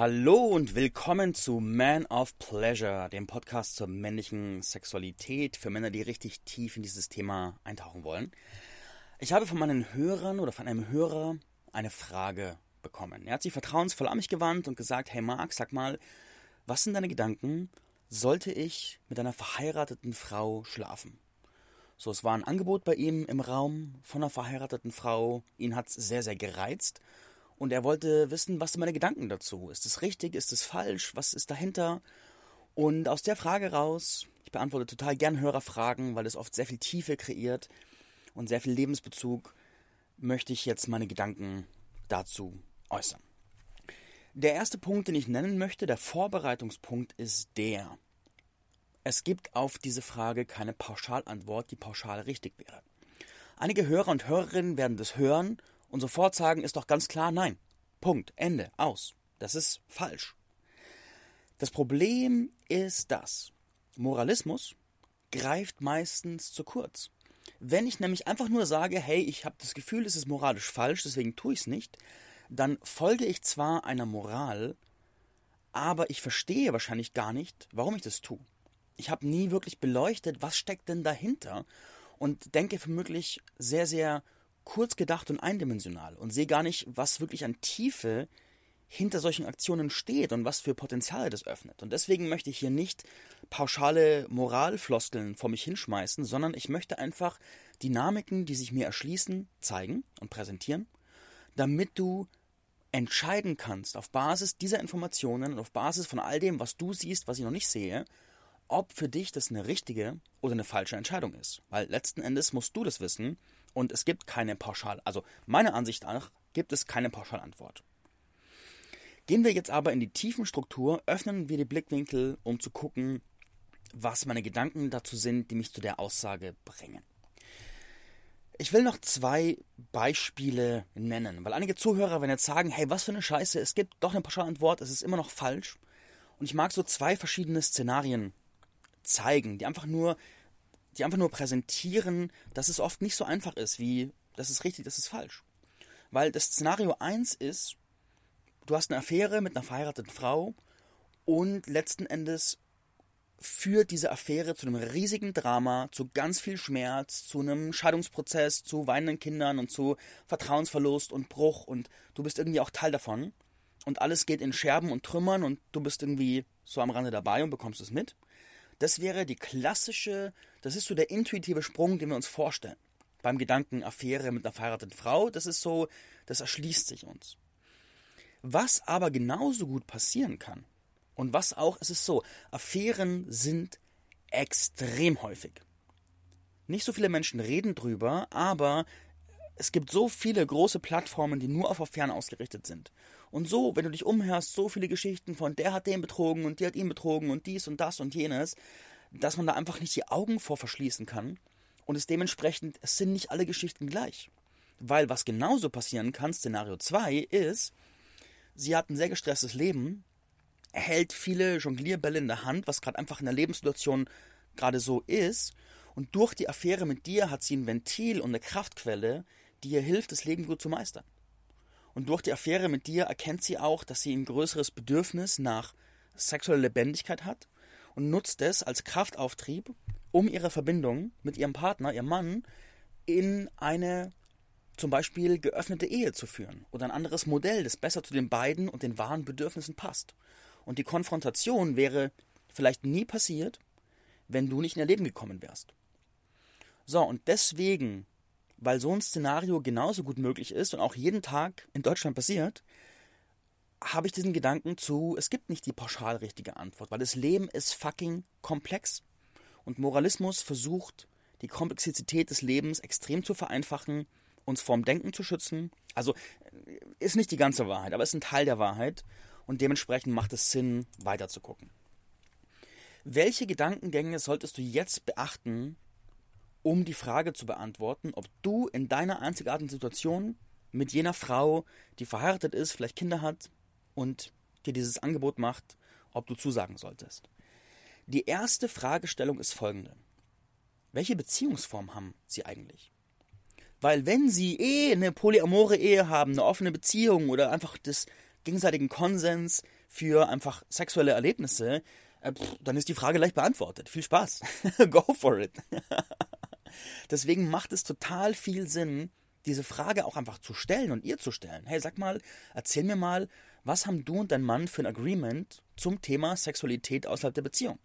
Hallo und willkommen zu Man of Pleasure, dem Podcast zur männlichen Sexualität für Männer, die richtig tief in dieses Thema eintauchen wollen. Ich habe von meinen Hörern oder von einem Hörer eine Frage bekommen. Er hat sich vertrauensvoll an mich gewandt und gesagt, hey Marc, sag mal, was sind deine Gedanken, sollte ich mit einer verheirateten Frau schlafen? So, es war ein Angebot bei ihm im Raum von einer verheirateten Frau. Ihn hat es sehr, sehr gereizt und er wollte wissen, was sind meine Gedanken dazu? Ist es richtig? Ist es falsch? Was ist dahinter? Und aus der Frage raus, ich beantworte total gern Hörerfragen, weil es oft sehr viel Tiefe kreiert und sehr viel Lebensbezug, möchte ich jetzt meine Gedanken dazu äußern. Der erste Punkt, den ich nennen möchte, der Vorbereitungspunkt, ist der. Es gibt auf diese Frage keine Pauschalantwort, die pauschal richtig wäre. Einige Hörer und Hörerinnen werden das hören und sofort sagen, ist doch ganz klar nein. Punkt, Ende, aus. Das ist falsch. Das Problem ist das. Moralismus greift meistens zu kurz. Wenn ich nämlich einfach nur sage, hey, ich habe das Gefühl, es ist moralisch falsch, deswegen tue ich es nicht, dann folge ich zwar einer Moral, aber ich verstehe wahrscheinlich gar nicht, warum ich das tue. Ich habe nie wirklich beleuchtet, was steckt denn dahinter und denke vermutlich sehr, sehr kurz gedacht und eindimensional und sehe gar nicht, was wirklich an Tiefe hinter solchen Aktionen steht und was für Potenziale das öffnet. Und deswegen möchte ich hier nicht pauschale Moralfloskeln vor mich hinschmeißen, sondern ich möchte einfach Dynamiken, die sich mir erschließen, zeigen und präsentieren, damit du entscheiden kannst auf Basis dieser Informationen und auf Basis von all dem, was du siehst, was ich noch nicht sehe, ob für dich das eine richtige oder eine falsche Entscheidung ist. Weil letzten Endes musst du das wissen und es gibt keine Pauschal, also meiner Ansicht nach gibt es keine Pauschalantwort. Gehen wir jetzt aber in die tiefen Struktur, öffnen wir die Blickwinkel, um zu gucken, was meine Gedanken dazu sind, die mich zu der Aussage bringen. Ich will noch zwei Beispiele nennen, weil einige Zuhörer werden jetzt sagen, hey, was für eine Scheiße, es gibt doch eine Pauschalantwort, es ist immer noch falsch. Und ich mag so zwei verschiedene Szenarien zeigen, die einfach nur die einfach nur präsentieren, dass es oft nicht so einfach ist, wie das ist richtig, das ist falsch. Weil das Szenario 1 ist, du hast eine Affäre mit einer verheirateten Frau und letzten Endes führt diese Affäre zu einem riesigen Drama, zu ganz viel Schmerz, zu einem Scheidungsprozess, zu weinenden Kindern und zu Vertrauensverlust und Bruch und du bist irgendwie auch Teil davon und alles geht in Scherben und Trümmern und du bist irgendwie so am Rande dabei und bekommst es mit. Das wäre die klassische, das ist so der intuitive Sprung, den wir uns vorstellen. Beim Gedanken Affäre mit einer verheirateten Frau, das ist so, das erschließt sich uns. Was aber genauso gut passieren kann, und was auch, es ist so, Affären sind extrem häufig. Nicht so viele Menschen reden drüber, aber es gibt so viele große Plattformen, die nur auf Affären ausgerichtet sind. Und so, wenn du dich umhörst, so viele Geschichten von der hat den betrogen und die hat ihn betrogen und dies und das und jenes, dass man da einfach nicht die Augen vor verschließen kann. Und es dementsprechend, es sind nicht alle Geschichten gleich. Weil was genauso passieren kann, Szenario 2, ist, sie hat ein sehr gestresstes Leben, hält viele Jonglierbälle in der Hand, was gerade einfach in der Lebenssituation gerade so ist. Und durch die Affäre mit dir hat sie ein Ventil und eine Kraftquelle, die ihr hilft, das Leben gut zu meistern. Und durch die Affäre mit dir erkennt sie auch, dass sie ein größeres Bedürfnis nach sexueller Lebendigkeit hat und nutzt es als Kraftauftrieb, um ihre Verbindung mit ihrem Partner, ihrem Mann, in eine zum Beispiel geöffnete Ehe zu führen oder ein anderes Modell, das besser zu den beiden und den wahren Bedürfnissen passt. Und die Konfrontation wäre vielleicht nie passiert, wenn du nicht in ihr Leben gekommen wärst. So, und deswegen weil so ein Szenario genauso gut möglich ist und auch jeden Tag in Deutschland passiert, habe ich diesen Gedanken zu, es gibt nicht die pauschal richtige Antwort, weil das Leben ist fucking komplex. Und Moralismus versucht, die Komplexität des Lebens extrem zu vereinfachen, uns vorm Denken zu schützen. Also ist nicht die ganze Wahrheit, aber ist ein Teil der Wahrheit und dementsprechend macht es Sinn, weiter zu gucken. Welche Gedankengänge solltest du jetzt beachten, um die Frage zu beantworten, ob du in deiner einzigartigen Situation mit jener Frau, die verheiratet ist, vielleicht Kinder hat und dir dieses Angebot macht, ob du zusagen solltest. Die erste Fragestellung ist folgende. Welche Beziehungsform haben sie eigentlich? Weil wenn sie eh eine polyamore Ehe haben, eine offene Beziehung oder einfach des gegenseitigen Konsens für einfach sexuelle Erlebnisse, äh, dann ist die Frage leicht beantwortet. Viel Spaß. Go for it. Deswegen macht es total viel Sinn, diese Frage auch einfach zu stellen und ihr zu stellen. Hey, sag mal, erzähl mir mal, was haben du und dein Mann für ein Agreement zum Thema Sexualität außerhalb der Beziehung?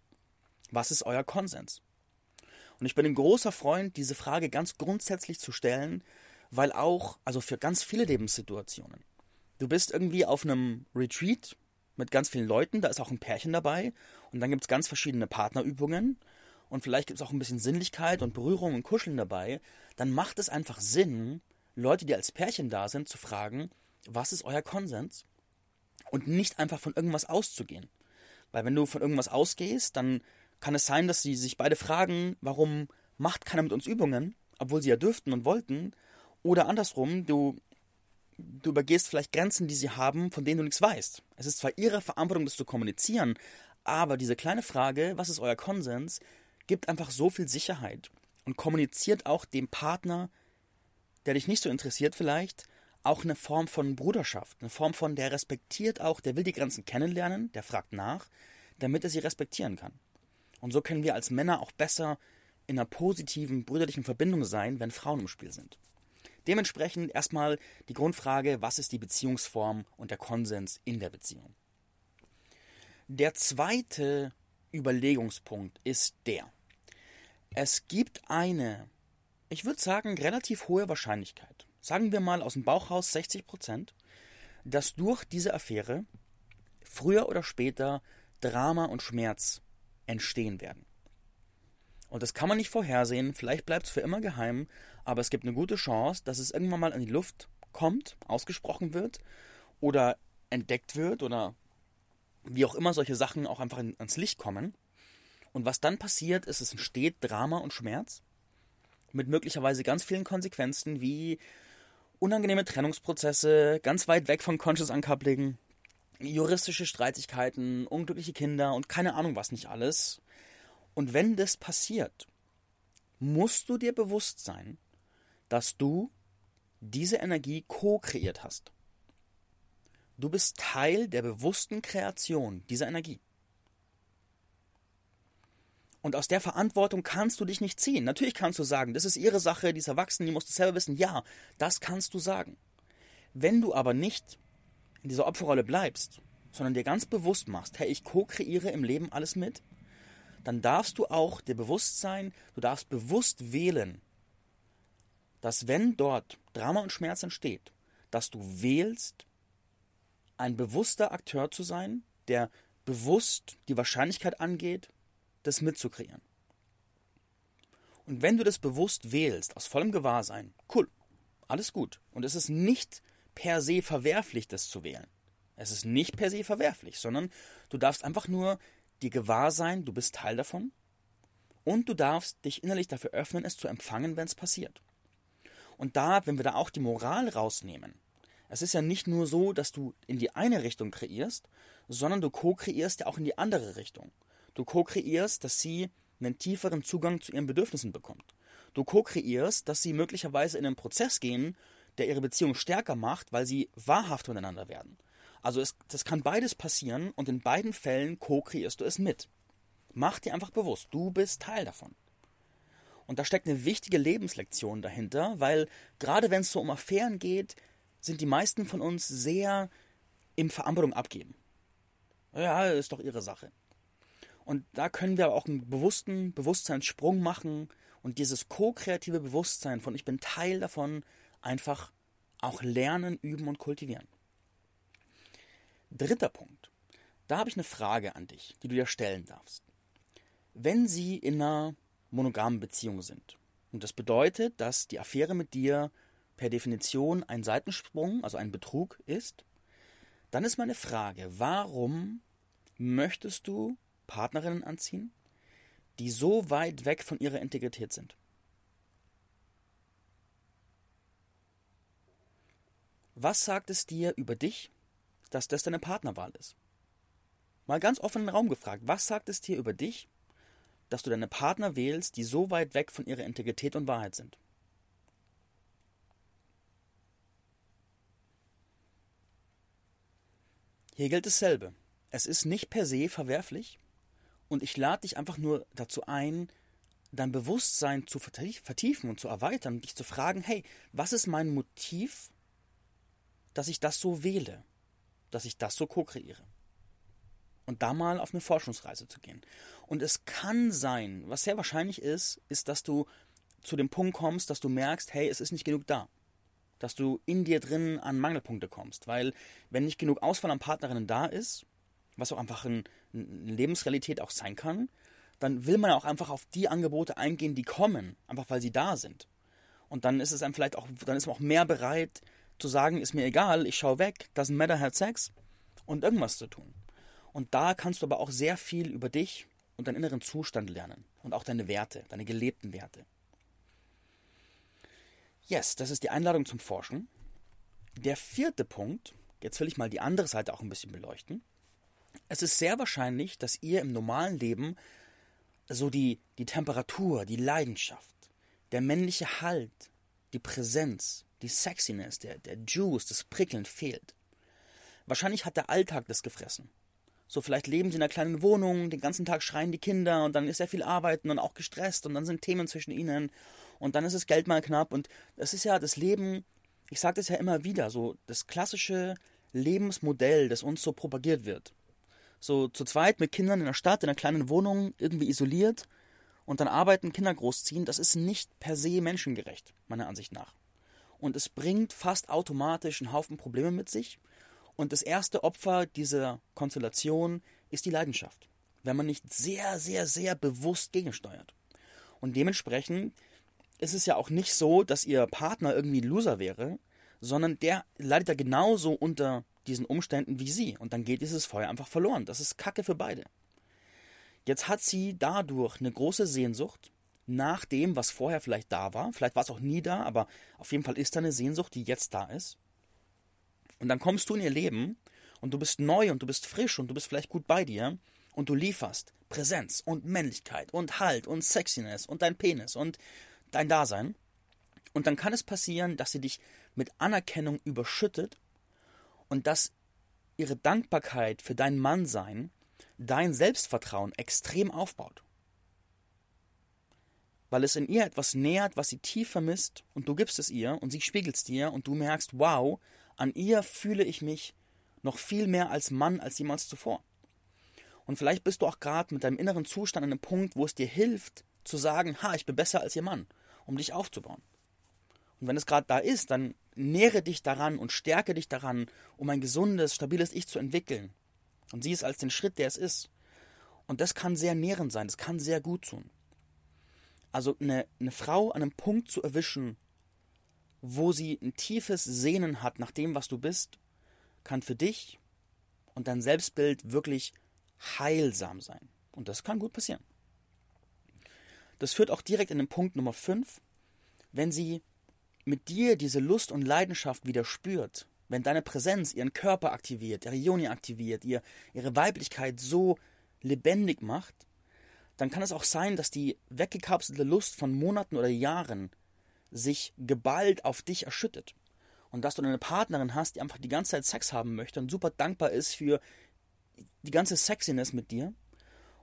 Was ist euer Konsens? Und ich bin ein großer Freund, diese Frage ganz grundsätzlich zu stellen, weil auch, also für ganz viele Lebenssituationen, du bist irgendwie auf einem Retreat mit ganz vielen Leuten, da ist auch ein Pärchen dabei und dann gibt es ganz verschiedene Partnerübungen und vielleicht gibt es auch ein bisschen Sinnlichkeit und Berührung und Kuscheln dabei, dann macht es einfach Sinn, Leute, die als Pärchen da sind, zu fragen, was ist euer Konsens? Und nicht einfach von irgendwas auszugehen. Weil wenn du von irgendwas ausgehst, dann kann es sein, dass sie sich beide fragen, warum macht keiner mit uns Übungen, obwohl sie ja dürften und wollten. Oder andersrum, du, du übergehst vielleicht Grenzen, die sie haben, von denen du nichts weißt. Es ist zwar ihre Verantwortung, das zu kommunizieren, aber diese kleine Frage, was ist euer Konsens, gibt einfach so viel Sicherheit und kommuniziert auch dem Partner, der dich nicht so interessiert vielleicht, auch eine Form von Bruderschaft, eine Form von, der respektiert auch, der will die Grenzen kennenlernen, der fragt nach, damit er sie respektieren kann. Und so können wir als Männer auch besser in einer positiven, brüderlichen Verbindung sein, wenn Frauen im Spiel sind. Dementsprechend erstmal die Grundfrage, was ist die Beziehungsform und der Konsens in der Beziehung. Der zweite Überlegungspunkt ist der. Es gibt eine, ich würde sagen, relativ hohe Wahrscheinlichkeit, sagen wir mal aus dem Bauchhaus 60 Prozent, dass durch diese Affäre früher oder später Drama und Schmerz entstehen werden. Und das kann man nicht vorhersehen, vielleicht bleibt es für immer geheim, aber es gibt eine gute Chance, dass es irgendwann mal in die Luft kommt, ausgesprochen wird oder entdeckt wird oder wie auch immer solche Sachen auch einfach ans Licht kommen. Und was dann passiert, ist, es entsteht Drama und Schmerz mit möglicherweise ganz vielen Konsequenzen wie unangenehme Trennungsprozesse, ganz weit weg von Conscious Uncoupling, juristische Streitigkeiten, unglückliche Kinder und keine Ahnung was nicht alles. Und wenn das passiert, musst du dir bewusst sein, dass du diese Energie co-kreiert hast. Du bist Teil der bewussten Kreation dieser Energie. Und aus der Verantwortung kannst du dich nicht ziehen. Natürlich kannst du sagen, das ist ihre Sache, die ist erwachsen, die muss das selber wissen. Ja, das kannst du sagen. Wenn du aber nicht in dieser Opferrolle bleibst, sondern dir ganz bewusst machst, hey, ich co-kreiere im Leben alles mit, dann darfst du auch dir bewusst sein, du darfst bewusst wählen, dass wenn dort Drama und Schmerz entsteht, dass du wählst, ein bewusster Akteur zu sein, der bewusst die Wahrscheinlichkeit angeht, das mitzukreieren. Und wenn du das bewusst wählst, aus vollem Gewahrsein, cool, alles gut. Und es ist nicht per se verwerflich, das zu wählen. Es ist nicht per se verwerflich, sondern du darfst einfach nur dir gewahr sein, du bist Teil davon. Und du darfst dich innerlich dafür öffnen, es zu empfangen, wenn es passiert. Und da, wenn wir da auch die Moral rausnehmen, es ist ja nicht nur so, dass du in die eine Richtung kreierst, sondern du co-kreierst ja auch in die andere Richtung. Du co-kreierst, dass sie einen tieferen Zugang zu ihren Bedürfnissen bekommt. Du co-kreierst, dass sie möglicherweise in einen Prozess gehen, der ihre Beziehung stärker macht, weil sie wahrhaft miteinander werden. Also es, das kann beides passieren und in beiden Fällen co-kreierst du es mit. Mach dir einfach bewusst, du bist Teil davon. Und da steckt eine wichtige Lebenslektion dahinter, weil gerade wenn es so um Affären geht, sind die meisten von uns sehr im Verantwortung abgeben. Ja, ist doch ihre Sache. Und da können wir auch einen bewussten Bewusstseinssprung machen und dieses ko-kreative Bewusstsein von ich bin Teil davon einfach auch lernen, üben und kultivieren. Dritter Punkt. Da habe ich eine Frage an dich, die du dir stellen darfst. Wenn Sie in einer monogamen Beziehung sind, und das bedeutet, dass die Affäre mit dir per Definition ein Seitensprung, also ein Betrug ist, dann ist meine Frage, warum möchtest du Partnerinnen anziehen, die so weit weg von ihrer Integrität sind. Was sagt es dir über dich, dass das deine Partnerwahl ist? Mal ganz offen in den Raum gefragt, was sagt es dir über dich, dass du deine Partner wählst, die so weit weg von ihrer Integrität und Wahrheit sind? Hier gilt dasselbe. es ist nicht per se verwerflich und ich lade dich einfach nur dazu ein, dein Bewusstsein zu vertiefen und zu erweitern und dich zu fragen, hey, was ist mein Motiv, dass ich das so wähle, dass ich das so co-kreiere? Und da mal auf eine Forschungsreise zu gehen. Und es kann sein, was sehr wahrscheinlich ist, ist, dass du zu dem Punkt kommst, dass du merkst, hey, es ist nicht genug da. Dass du in dir drin an Mangelpunkte kommst. Weil wenn nicht genug Auswahl an Partnerinnen da ist, was auch einfach eine Lebensrealität auch sein kann, dann will man auch einfach auf die Angebote eingehen, die kommen, einfach weil sie da sind. Und dann ist es einem vielleicht auch, dann ist man auch mehr bereit zu sagen, ist mir egal, ich schaue weg, doesn't matter, had Sex und irgendwas zu tun. Und da kannst du aber auch sehr viel über dich und deinen inneren Zustand lernen und auch deine Werte, deine gelebten Werte. Yes, das ist die Einladung zum Forschen. Der vierte Punkt, jetzt will ich mal die andere Seite auch ein bisschen beleuchten. Es ist sehr wahrscheinlich, dass ihr im normalen Leben so die, die Temperatur, die Leidenschaft, der männliche Halt, die Präsenz, die Sexiness, der, der Juice, das Prickeln fehlt. Wahrscheinlich hat der Alltag das gefressen. So, vielleicht leben sie in einer kleinen Wohnung, den ganzen Tag schreien die Kinder und dann ist sehr viel Arbeiten und auch gestresst und dann sind Themen zwischen ihnen und dann ist das Geld mal knapp und das ist ja das Leben, ich sage das ja immer wieder, so das klassische Lebensmodell, das uns so propagiert wird so zu zweit mit Kindern in der Stadt, in einer kleinen Wohnung, irgendwie isoliert und dann arbeiten, Kinder großziehen, das ist nicht per se menschengerecht, meiner Ansicht nach. Und es bringt fast automatisch einen Haufen Probleme mit sich. Und das erste Opfer dieser Konstellation ist die Leidenschaft, wenn man nicht sehr, sehr, sehr bewusst gegensteuert. Und dementsprechend ist es ja auch nicht so, dass ihr Partner irgendwie ein Loser wäre, sondern der leidet ja genauso unter diesen Umständen wie sie. Und dann geht dieses Feuer einfach verloren. Das ist Kacke für beide. Jetzt hat sie dadurch eine große Sehnsucht nach dem, was vorher vielleicht da war. Vielleicht war es auch nie da, aber auf jeden Fall ist da eine Sehnsucht, die jetzt da ist. Und dann kommst du in ihr Leben und du bist neu und du bist frisch und du bist vielleicht gut bei dir und du lieferst Präsenz und Männlichkeit und Halt und Sexiness und dein Penis und dein Dasein. Und dann kann es passieren, dass sie dich mit Anerkennung überschüttet und dass ihre Dankbarkeit für dein Mannsein dein Selbstvertrauen extrem aufbaut. Weil es in ihr etwas nährt, was sie tief vermisst und du gibst es ihr und sie spiegelt es dir und du merkst, wow, an ihr fühle ich mich noch viel mehr als Mann als jemals zuvor. Und vielleicht bist du auch gerade mit deinem inneren Zustand an einem Punkt, wo es dir hilft, zu sagen, ha, ich bin besser als ihr Mann, um dich aufzubauen. Und wenn es gerade da ist, dann nähre dich daran und stärke dich daran, um ein gesundes, stabiles Ich zu entwickeln. Und sieh es als den Schritt, der es ist. Und das kann sehr nährend sein, das kann sehr gut tun. Also eine, eine Frau an einem Punkt zu erwischen, wo sie ein tiefes Sehnen hat nach dem, was du bist, kann für dich und dein Selbstbild wirklich heilsam sein. Und das kann gut passieren. Das führt auch direkt in den Punkt Nummer 5, wenn sie mit dir diese Lust und Leidenschaft wieder spürt, wenn deine Präsenz ihren Körper aktiviert, ihre Joni aktiviert, ihr, ihre Weiblichkeit so lebendig macht, dann kann es auch sein, dass die weggekapselte Lust von Monaten oder Jahren sich geballt auf dich erschüttet. Und dass du eine Partnerin hast, die einfach die ganze Zeit Sex haben möchte und super dankbar ist für die ganze Sexiness mit dir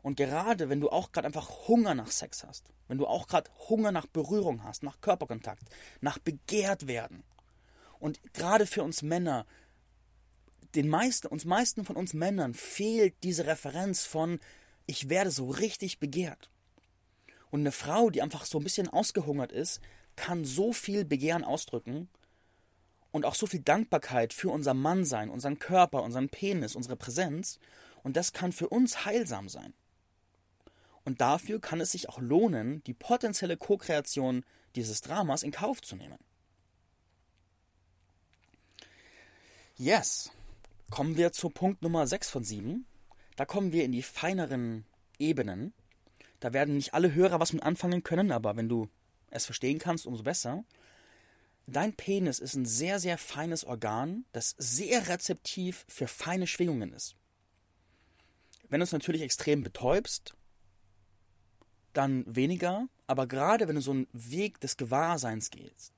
und gerade wenn du auch gerade einfach Hunger nach Sex hast, wenn du auch gerade Hunger nach Berührung hast, nach Körperkontakt, nach begehrt werden. Und gerade für uns Männer, den meisten, uns meisten von uns Männern fehlt diese Referenz von ich werde so richtig begehrt. Und eine Frau, die einfach so ein bisschen ausgehungert ist, kann so viel Begehren ausdrücken und auch so viel Dankbarkeit für unser Mann sein, unseren Körper, unseren Penis, unsere Präsenz. Und das kann für uns heilsam sein. Und dafür kann es sich auch lohnen, die potenzielle Co-Kreation dieses Dramas in Kauf zu nehmen. Yes. Kommen wir zu Punkt Nummer 6 von 7. Da kommen wir in die feineren Ebenen. Da werden nicht alle Hörer was mit anfangen können, aber wenn du es verstehen kannst, umso besser. Dein Penis ist ein sehr, sehr feines Organ, das sehr rezeptiv für feine Schwingungen ist. Wenn du es natürlich extrem betäubst, dann weniger, aber gerade wenn du so einen Weg des Gewahrseins gehst,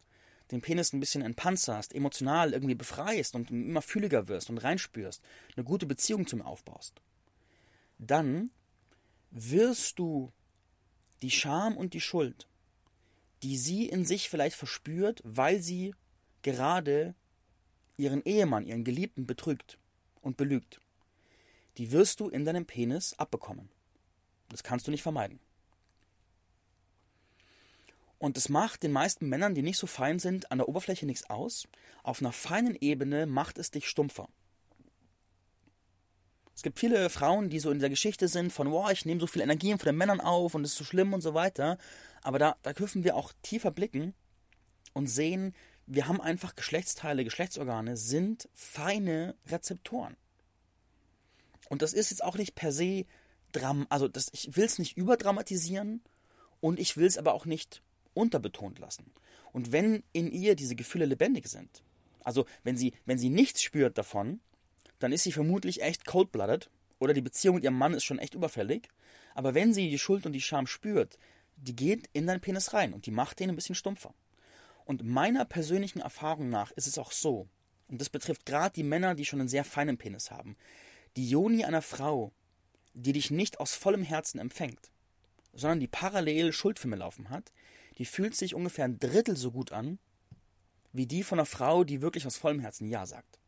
den Penis ein bisschen entpanzerst, emotional irgendwie befreist und immer fühliger wirst und reinspürst, eine gute Beziehung zum aufbaust, dann wirst du die Scham und die Schuld, die sie in sich vielleicht verspürt, weil sie gerade ihren Ehemann, ihren Geliebten betrügt und belügt, die wirst du in deinem Penis abbekommen. Das kannst du nicht vermeiden. Und es macht den meisten Männern, die nicht so fein sind, an der Oberfläche nichts aus. Auf einer feinen Ebene macht es dich stumpfer. Es gibt viele Frauen, die so in der Geschichte sind von, wow, ich nehme so viel Energie von den Männern auf und es ist so schlimm und so weiter. Aber da, da dürfen wir auch tiefer blicken und sehen, wir haben einfach Geschlechtsteile, Geschlechtsorgane sind feine Rezeptoren. Und das ist jetzt auch nicht per se Dram, also das, ich will es nicht überdramatisieren und ich will es aber auch nicht unterbetont lassen. Und wenn in ihr diese Gefühle lebendig sind, also wenn sie, wenn sie nichts spürt davon, dann ist sie vermutlich echt cold-blooded oder die Beziehung mit ihrem Mann ist schon echt überfällig. Aber wenn sie die Schuld und die Scham spürt, die geht in deinen Penis rein und die macht den ein bisschen stumpfer. Und meiner persönlichen Erfahrung nach ist es auch so, und das betrifft gerade die Männer, die schon einen sehr feinen Penis haben, die Joni einer Frau, die dich nicht aus vollem Herzen empfängt, sondern die parallel Schuldfilme laufen hat, die fühlt sich ungefähr ein Drittel so gut an, wie die von einer Frau, die wirklich aus vollem Herzen Ja sagt.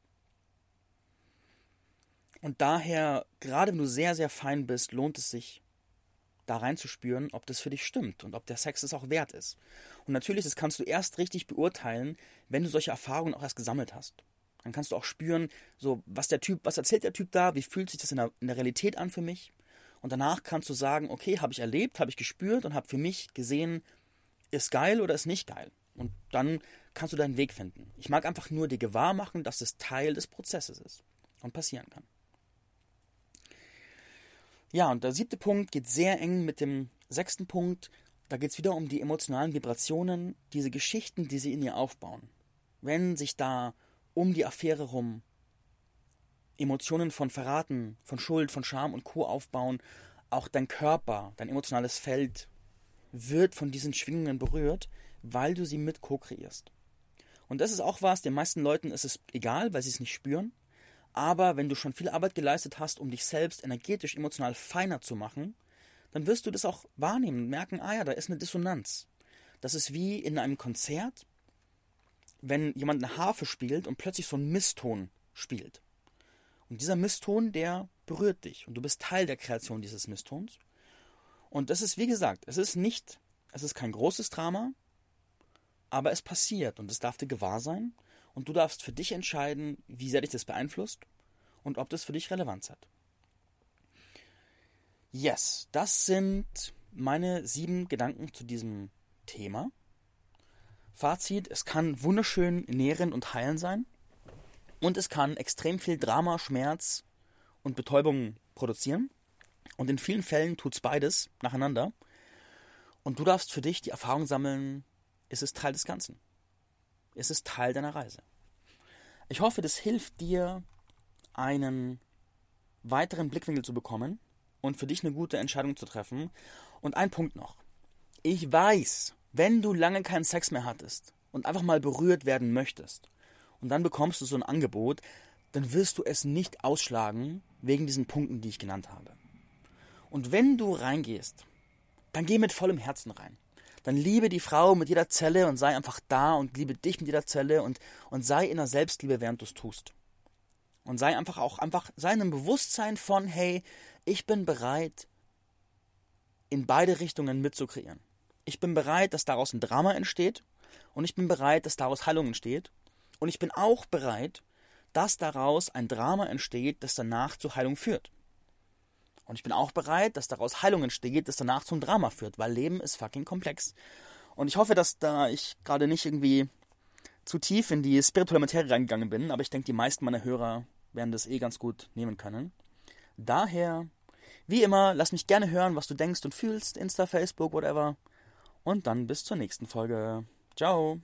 Und daher, gerade wenn du sehr, sehr fein bist, lohnt es sich, da reinzuspüren, ob das für dich stimmt und ob der Sex es auch wert ist. Und natürlich, das kannst du erst richtig beurteilen, wenn du solche Erfahrungen auch erst gesammelt hast. Dann kannst du auch spüren, so, was der Typ, was erzählt der Typ da, wie fühlt sich das in der, in der Realität an für mich. Und danach kannst du sagen, okay, habe ich erlebt, habe ich gespürt und habe für mich gesehen, ist geil oder ist nicht geil. Und dann kannst du deinen Weg finden. Ich mag einfach nur dir gewahr machen, dass es Teil des Prozesses ist und passieren kann. Ja, und der siebte Punkt geht sehr eng mit dem sechsten Punkt. Da geht es wieder um die emotionalen Vibrationen, diese Geschichten, die sie in ihr aufbauen. Wenn sich da um die Affäre rum Emotionen von Verraten, von Schuld, von Scham und Co. aufbauen, auch dein Körper, dein emotionales Feld wird von diesen Schwingungen berührt, weil du sie mit co-kreierst. Und das ist auch was, den meisten Leuten ist es egal, weil sie es nicht spüren. Aber wenn du schon viel Arbeit geleistet hast, um dich selbst energetisch, emotional feiner zu machen, dann wirst du das auch wahrnehmen und merken, ah ja, da ist eine Dissonanz. Das ist wie in einem Konzert, wenn jemand eine Harfe spielt und plötzlich so ein Misston spielt. Und dieser Misston, der berührt dich und du bist Teil der Kreation dieses Misstons. Und das ist, wie gesagt, es ist nicht, es ist kein großes Drama, aber es passiert und es darf dir gewahr sein und du darfst für dich entscheiden, wie sehr dich das beeinflusst und ob das für dich Relevanz hat. Yes, das sind meine sieben Gedanken zu diesem Thema. Fazit, es kann wunderschön nährend und heilend sein und es kann extrem viel Drama, Schmerz und Betäubung produzieren. Und in vielen Fällen tut es beides nacheinander. Und du darfst für dich die Erfahrung sammeln, ist es Teil des Ganzen. Ist es Teil deiner Reise. Ich hoffe, das hilft dir, einen weiteren Blickwinkel zu bekommen und für dich eine gute Entscheidung zu treffen. Und ein Punkt noch. Ich weiß, wenn du lange keinen Sex mehr hattest und einfach mal berührt werden möchtest und dann bekommst du so ein Angebot, dann wirst du es nicht ausschlagen wegen diesen Punkten, die ich genannt habe. Und wenn du reingehst, dann geh mit vollem Herzen rein. Dann liebe die Frau mit jeder Zelle und sei einfach da und liebe dich mit jeder Zelle und, und sei in der Selbstliebe, während du es tust. Und sei einfach auch einfach, sei in einem Bewusstsein von, hey, ich bin bereit, in beide Richtungen mitzukreieren. Ich bin bereit, dass daraus ein Drama entsteht und ich bin bereit, dass daraus Heilung entsteht. Und ich bin auch bereit, dass daraus ein Drama entsteht, das danach zur Heilung führt. Und ich bin auch bereit, dass daraus Heilung entsteht, das danach zum Drama führt, weil Leben ist fucking komplex. Und ich hoffe, dass da ich gerade nicht irgendwie zu tief in die spirituelle Materie reingegangen bin, aber ich denke, die meisten meiner Hörer werden das eh ganz gut nehmen können. Daher, wie immer, lass mich gerne hören, was du denkst und fühlst, Insta, Facebook, whatever. Und dann bis zur nächsten Folge. Ciao.